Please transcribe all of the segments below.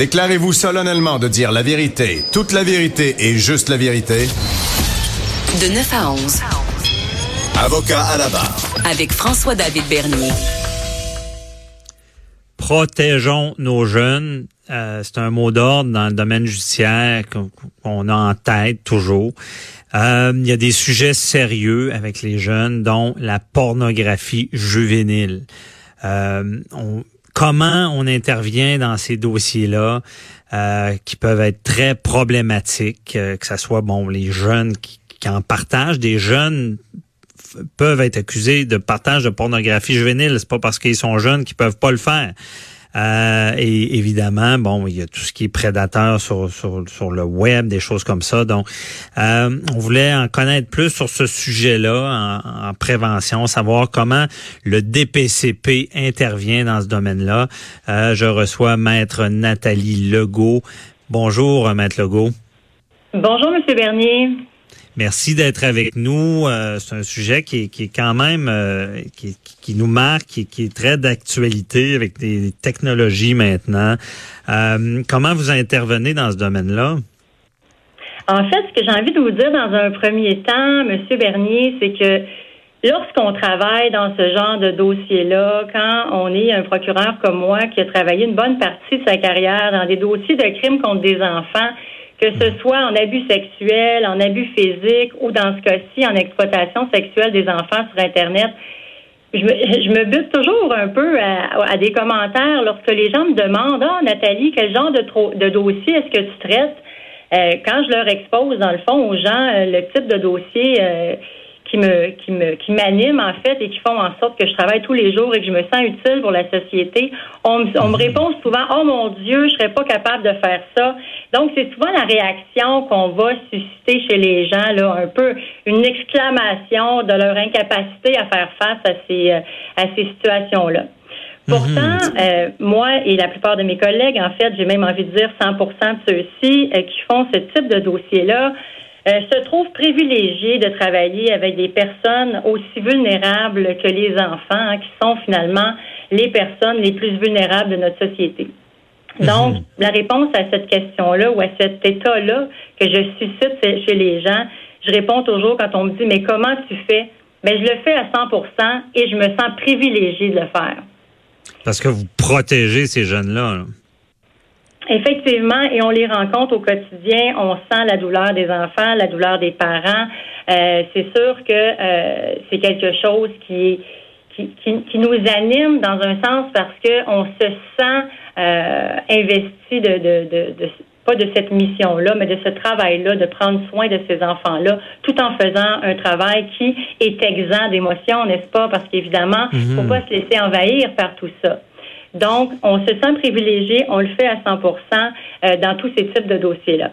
Déclarez-vous solennellement de dire la vérité, toute la vérité et juste la vérité. De 9 à 11. Avocat à la barre. Avec François-David Bernier. Protégeons nos jeunes. Euh, c'est un mot d'ordre dans le domaine judiciaire qu'on a en tête toujours. Euh, il y a des sujets sérieux avec les jeunes, dont la pornographie juvénile. Euh, comment on intervient dans ces dossiers-là qui peuvent être très problématiques, que ce soit bon les jeunes qui, qui en partagent, des jeunes peuvent être accusés de partage de pornographie juvénile. C'est pas parce qu'ils sont jeunes qu'ils peuvent pas le faire. Euh, et évidemment, bon, il y a tout ce qui est prédateur sur, sur, sur le web, des choses comme ça. Donc, euh, on voulait en connaître plus sur ce sujet-là en, prévention, savoir comment le DPCP intervient dans ce domaine-là. Euh, je reçois Maître Nathalie Legault. Bonjour, Maître Legault. Bonjour, Monsieur Bernier. Merci d'être avec nous. Euh, c'est un sujet qui est, qui est quand même euh, qui, qui, nous marque, qui, qui est très d'actualité avec des technologies maintenant. Euh, comment vous intervenez dans ce domaine-là? En fait, ce que j'ai envie de vous dire dans un premier temps, Monsieur Bernier, c'est que lorsqu'on travaille dans ce genre de dossier-là, quand on est un procureur comme moi qui a travaillé une bonne partie de sa carrière dans des dossiers de crimes contre des enfants, que ce soit en abus sexuel, en abus physique ou dans ce cas-ci en exploitation sexuelle des enfants sur Internet. Je me, je me bute toujours un peu à, des commentaires lorsque les gens me demandent Ah, Nathalie, quel genre de, de dossier est-ce que tu traites? Euh, quand je leur expose, dans le fond, aux gens, euh, le type de dossier euh, qui me qui me qui m'animent en fait et qui font en sorte que je travaille tous les jours et que je me sens utile pour la société. On, on me mhm. répond souvent oh mon Dieu, je serais pas capable de faire ça. Donc c'est souvent la réaction qu'on va susciter chez les gens là, un peu une exclamation de leur incapacité à faire face à ces à ces situations là. Pourtant, mhm. euh, moi et la plupart de mes collègues, en fait, j'ai même envie de dire 100% de ceux-ci euh, qui font ce type de dossier-là, euh, se trouve privilégié de travailler avec des personnes aussi vulnérables que les enfants, hein, qui sont finalement les personnes les plus vulnérables de notre société. Mhm. Donc, la réponse à cette question-là ou à cet état-là que je suscite chez les gens, je réponds toujours quand on me dit, mais comment tu fais? Ben, je le fais à 100% et je me sens privilégié de le faire. Parce que vous protégez ces jeunes-là. là Effectivement, et on les rencontre au quotidien. On sent la douleur des enfants, la douleur des parents. Euh, c'est sûr que euh, c'est quelque chose qui, qui, qui, nous anime dans un sens parce que on se sent euh, investi de, de, de, de pas de cette mission-là, mais de ce travail-là, de prendre soin de ces enfants-là, tout en faisant un travail qui est exempt d'émotions, n'est-ce pas? Parce qu'évidemment, il ne faut pas se laisser envahir par tout ça. Donc, on se sent privilégié, on le fait à 100% euh, dans tous ces types de dossiers-là.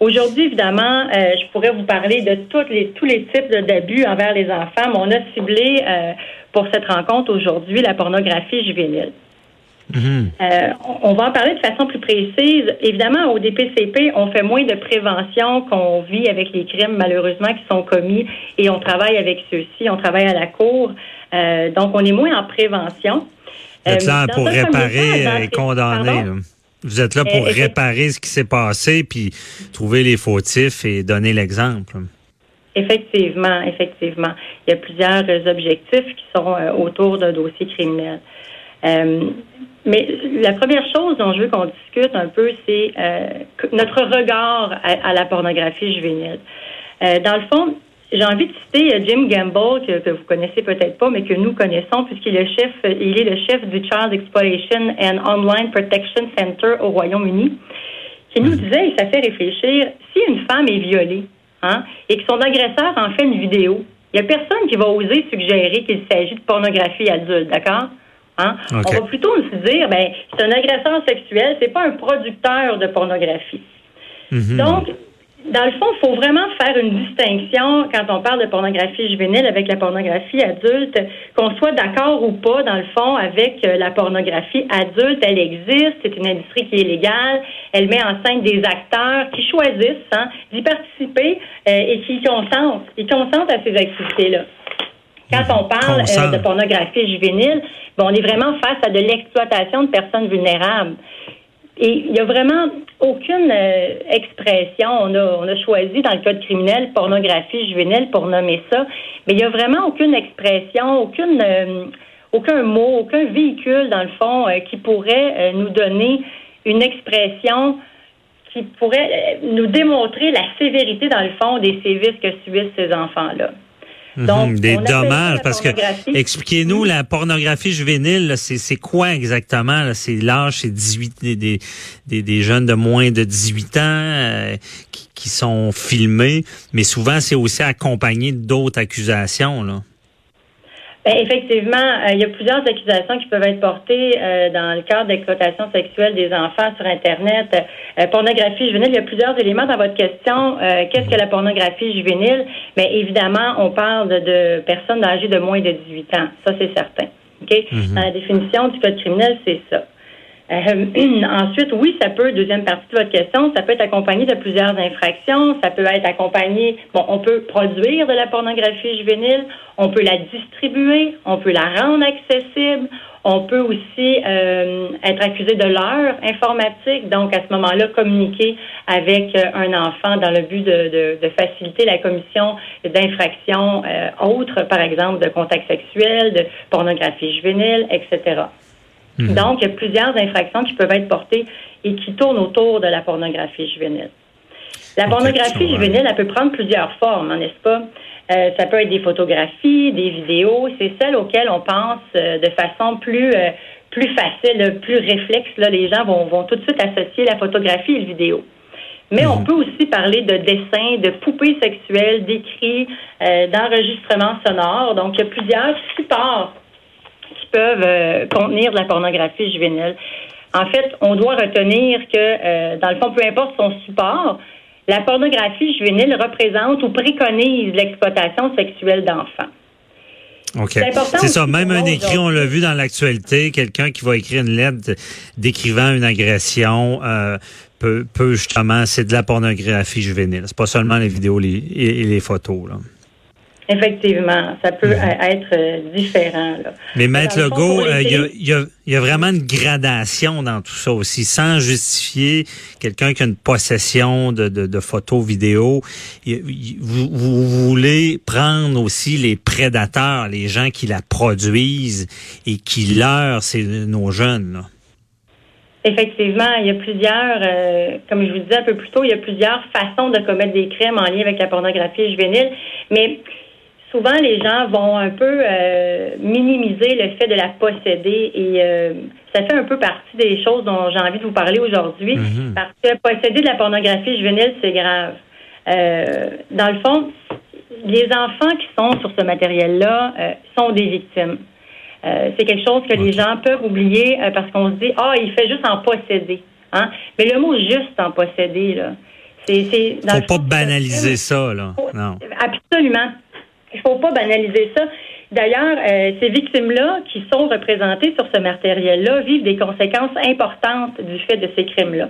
Aujourd'hui, évidemment, euh, je pourrais vous parler de tous les, tous les types d'abus envers les enfants, mais on a ciblé euh, pour cette rencontre aujourd'hui la pornographie juvénile. Mm-hmm. on va en parler de façon plus précise. Évidemment, au DPCP, on fait moins de prévention qu'on vit avec les crimes, malheureusement, qui sont commis et on travaille avec ceux-ci, on travaille à la cour. donc, on est moins en prévention. Vous êtes là pour réparer et condamner. Vous êtes là pour réparer ce qui s'est passé, puis trouver les fautifs et donner l'exemple. Effectivement, effectivement. Il y a plusieurs objectifs qui sont euh, autour d'un dossier criminel. Euh, mais la première chose dont je veux qu'on discute un peu, c'est euh, notre regard à, la pornographie juvénile. dans le fond, j'ai envie de citer euh, Jim Gamble, que, que vous connaissez peut-être pas, mais que nous connaissons, puisqu'il est le chef, euh, il est le chef du Child Exploitation and Online Protection Center au Royaume-Uni, qui nous disait, et ça fait réfléchir, si une femme est violée, hein, et que son agresseur en fait une vidéo, il n'y a personne qui va oser suggérer qu'il s'agit de pornographie adulte, d'accord? Hein? On va plutôt se dire, ben, c'est un agresseur sexuel, c'est pas un producteur de pornographie. Mhm. Donc, dans le fond, il faut vraiment faire une distinction quand on parle de pornographie juvénile avec la pornographie adulte, qu'on soit d'accord ou pas, dans le fond, avec euh, la pornographie adulte. Elle existe, c'est une industrie qui est légale, elle met en scène des acteurs qui choisissent hein, d'y participer euh, et qui consentent, qui consentent à ces activités-là. Quand on parle euh, de pornographie juvénile, bon, on est vraiment face à de l'exploitation de personnes vulnérables. Et il n'y a vraiment aucune euh, expression. On a, on a choisi dans le code criminel pornographie juvénile pour nommer ça, mais il n'y a vraiment aucune expression, euh, aucun mot, aucun véhicule dans le fond euh, qui pourrait nous donner une expression qui pourrait nous démontrer la sévérité dans le fond des sévices que subissent ces enfants-là. Mhm, Donc, des dommages, parce que expliquez-nous la pornographie juvénile, c'est quoi exactement? C'est l'âge, c'est 18 des, des, des, jeunes de moins de 18 ans euh, qui, qui, sont filmés, mais souvent c'est aussi accompagné d'autres accusations. Là. Ben, effectivement, euh, il y a plusieurs accusations qui peuvent être portées euh, dans le cadre d'exploitation sexuelle des enfants sur Internet. Euh, pornographie juvénile, il y a plusieurs éléments dans votre question. Qu'est-ce que la pornographie juvénile? Bien, évidemment, on parle de, personnes âgées de moins de 18 ans. Ça, c'est certain. OK? Mhm. Dans la définition du code criminel, c'est ça. Euh, ensuite, oui, ça peut, deuxième partie de votre question, ça peut être accompagné de plusieurs infractions. Ça peut être accompagné, bon, on peut produire de la pornographie juvénile, on peut la distribuer, on peut la rendre accessible, on peut aussi euh, être accusé de l'heure informatique, donc à ce moment-là, communiquer avec euh, un enfant dans le but de, de, faciliter la commission d'infractions autres, par exemple de contact sexuel, de pornographie juvénile, etc. Mhm. Donc, il y a plusieurs infractions qui peuvent être portées et qui tournent autour de la pornographie juvénile. La pornographie juvénile, elle peut prendre plusieurs formes, hein, n'est-ce pas? Euh, ça peut être des photographies, des vidéos. C'est celles auxquelles on pense euh, de façon plus euh, plus facile, plus réflexe. Là, les gens vont, vont tout de suite associer la photographie et la vidéo. Mais on Mhm. peut aussi parler de dessins, de poupées sexuelles, d'écrits, d'enregistrements sonores. Donc, il y a plusieurs supports peuvent euh, contenir de la pornographie juvénile. En fait, on doit retenir que, euh, dans le fond, peu importe son support, la pornographie juvénile représente ou préconise l'exploitation sexuelle d'enfants. OK. C'est important C'est ça. Même un écrit, on l'a vu dans l'actualité, quelqu'un qui va écrire une lettre décrivant une agression euh, peut, peut justement, c'est de la pornographie juvénile. C'est pas seulement les vidéos les, et, et les photos. Là. Effectivement, ça peut euh, être euh, différent. Là. Mais Maître Legault, euh, il y, a, y a- y a vraiment une gradation dans tout ça aussi, sans justifier quelqu'un qui a une possession de, de, de photos, vidéos. Vous, vous voulez prendre aussi les prédateurs, les gens qui la produisent et qui leurrent c'est nos jeunes. Là. Effectivement, il y a plusieurs, euh, comme je vous disais un peu plus tôt, il y a plusieurs façons de commettre des crimes en lien avec la pornographie juvénile, mais souvent les gens vont un peu euh, minimiser le fait de la posséder et euh, ça fait un peu partie des choses dont j'ai envie de vous parler aujourd'hui Mhm. parce que posséder de la pornographie juvénile, c'est grave. Euh, dans le fond, les enfants qui sont sur ce matériel-là euh, sont des victimes. Euh, c'est quelque chose que les gens peuvent oublier euh, parce qu'on se dit ah il fait juste en posséder hein mais le mot juste en posséder là c'est c'est Faut le pas fond, banaliser ça, là. Non. absolument il faut pas banaliser ça d'ailleurs euh, ces victimes là qui sont représentées sur ce matériel là vivent des conséquences importantes du fait de ces crimes là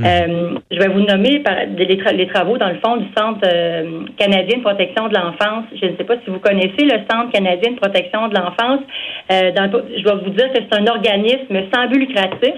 euh, je vais vous nommer par, les, tra- les travaux dans le fond du Centre euh, canadien de protection de l'enfance. Je ne sais pas si vous connaissez le Centre canadien de protection de l'enfance. Je vais vous dire que c'est un organisme sans but lucratif.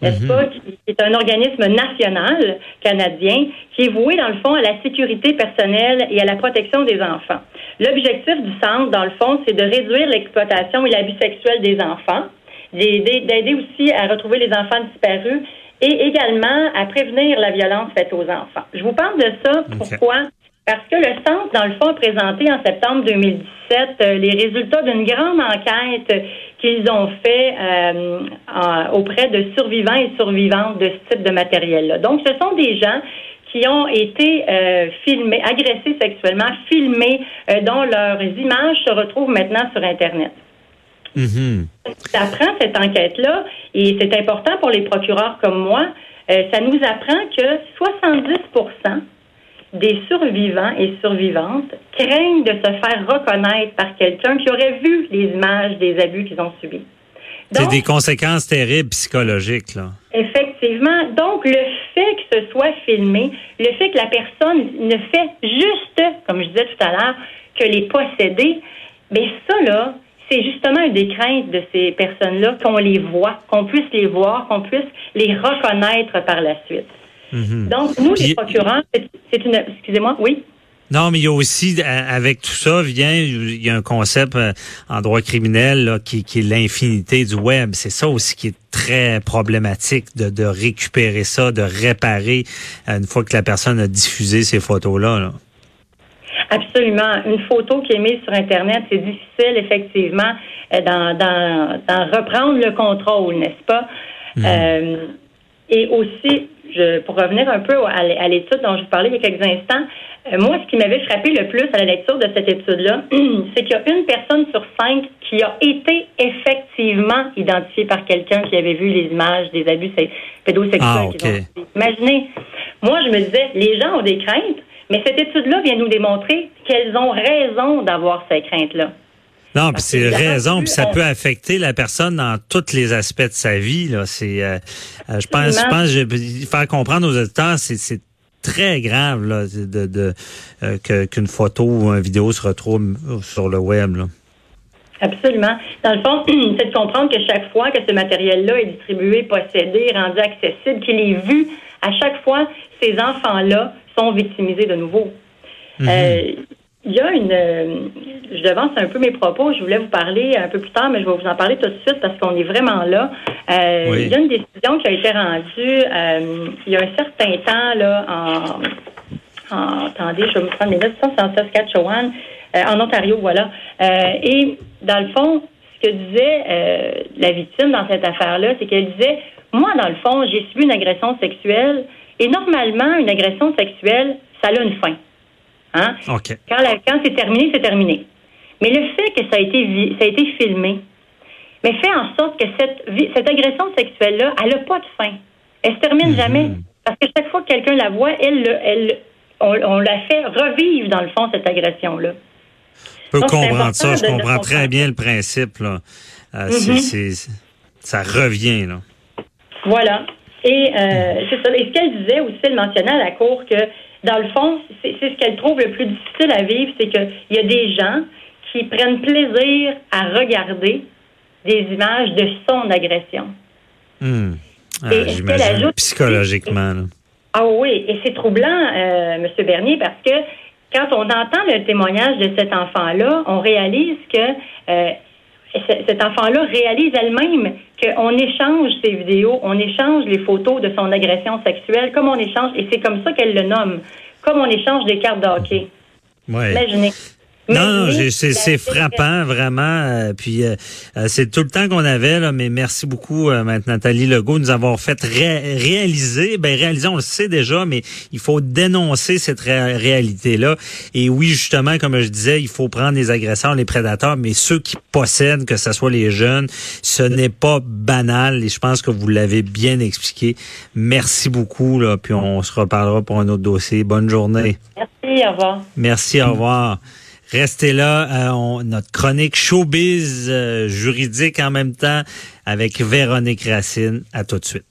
N'est-ce pas, qui est un organisme national canadien qui est voué, dans le fond, à la sécurité personnelle et à la protection des enfants. L'objectif du centre, dans le fond, c'est de réduire l'exploitation et l'abus sexuel des enfants, d'aider d'aider aussi à retrouver les enfants disparus et également à prévenir la violence faite aux enfants. Je vous parle de ça. Pourquoi? Parce que le centre, dans le fond, a présenté en septembre 2017 euh, les résultats d'une grande enquête qu'ils ont fait euh, en- auprès de survivants et survivantes de ce type de matériel-là. Donc, ce sont des gens qui ont été euh, filmés, agressés sexuellement, filmés, euh, dont leurs images se retrouvent maintenant sur Internet. Mhm. Ça prend cette enquête-là, et c'est important pour les procureurs comme moi. Ça nous apprend que 70 des survivants et survivantes craignent de se faire reconnaître par quelqu'un qui aurait vu les images des abus qu'ils ont subis. C'est des conséquences terribles psychologiques, là. Effectivement. Donc, le fait que ce soit filmé, le fait que la personne ne fait juste, comme je disais tout à l'heure, que les posséder, bien ça, là, c'est justement une des craintes de ces personnes-là, qu'on les voit, qu'on puisse les voir, qu'on puisse les reconnaître par la suite. Mhm. Donc, nous, les procureurs, c'est une... Excusez-moi, oui? Non, mais il y a aussi, avec tout ça, vient, il y a un concept euh, en droit criminel là, qui, qui est l'infinité du web. C'est ça aussi qui est très problématique de, de récupérer ça, de réparer euh, une fois que la personne a diffusé ces photos-là. Là. Absolument. Une photo qui est mise sur Internet, c'est difficile, effectivement, euh, d'en reprendre le contrôle, n'est-ce pas? Mhm. Euh, et aussi, je, pour revenir un peu à l'étude dont je vous parlais il y a quelques instants, euh, moi, ce qui m'avait frappé le plus à la lecture de cette étude-là, c'est qu'il y a une personne sur cinq qui a été effectivement identifiée par quelqu'un qui avait vu les images des abus pédosexuels. Ah, Imaginez, moi, je me disais, les gens ont des craintes, mais cette étude-là vient nous démontrer qu'elles ont raison d'avoir ces craintes-là. Non, puis c'est raison, puis ça peut affecter la personne dans tous les aspects de sa vie. Là, c'est, euh, euh, je pense, je pense, je, faire comprendre aux auditeurs, c'est, c'est très grave là, de, de euh, qu'une photo ou une vidéo se retrouve sur le web. Là. Absolument. Dans le fond, c'est de comprendre que chaque fois que ce matériel-là est distribué, possédé, rendu accessible, qu'il est vu, à chaque fois, ces enfants-là sont victimisés de nouveau. Mhm. Euh, il y a une. Euh, je devance un peu mes propos. Je voulais vous parler un peu plus tard, mais je vais vous en parler tout de suite parce qu'on est vraiment là. Euh, il y a une décision qui a été rendue il y a un certain temps là en. attendez, je vais vous prendre mes notes. C'est en Saskatchewan, en Ontario, voilà. et dans le fond, ce que disait la victime dans cette affaire-là, c'est qu'elle disait Moi, dans le fond, j'ai subi une agression sexuelle et normalement, une agression sexuelle, ça a une fin. Hein? Quand, c'est terminé, c'est terminé. Mais le fait que ça a été, ça a été filmé, mais fait en sorte que cette, cette agression sexuelle-là, elle n'a pas de fin. Elle se termine mhm. jamais. Parce que chaque fois que quelqu'un la voit, elle, elle, on, la fait revivre, dans le fond, cette agression-là. Je peux comprendre ça. Je comprends très bien le principe. Là. Euh, mhm. ça revient. Là. Voilà. Et euh, c'est ça. Et ce qu'elle disait aussi, elle mentionnait à la cour que, dans le fond, c'est ce qu'elle trouve le plus difficile à vivre, c'est qu'il y a des gens qui prennent plaisir à regarder des images de son agression. Hmm. Ah, J'imagine psychologiquement. Ah oui, et c'est troublant, euh, M. Bernier, parce que quand on entend le témoignage de cet enfant-là, on réalise que euh, cet enfant-là réalise elle-même qu'on échange ses vidéos, on échange les photos de son agression sexuelle, comme on échange, et c'est comme ça qu'elle le nomme, comme on échange des cartes de hockey. Imaginez. Non, non, c'est frappant, vraiment. Euh, puis euh, euh, c'est tout le temps qu'on avait, là, mais merci beaucoup, euh, Nathalie Legault, nous avons fait réaliser, ben réaliser, on le sait déjà, mais il faut dénoncer cette réalité-là. Et oui, justement, comme je disais, il faut prendre les agresseurs, les prédateurs, mais ceux qui possèdent, que ce soit les jeunes, ce n'est pas banal. Et je pense que vous l'avez bien expliqué. Merci beaucoup, là, puis on se reparlera pour un autre dossier. Bonne journée. Merci, au revoir. Merci, au revoir. Restez là, euh, notre chronique showbiz euh, juridique en même temps avec Véronique Racine. À tout de suite.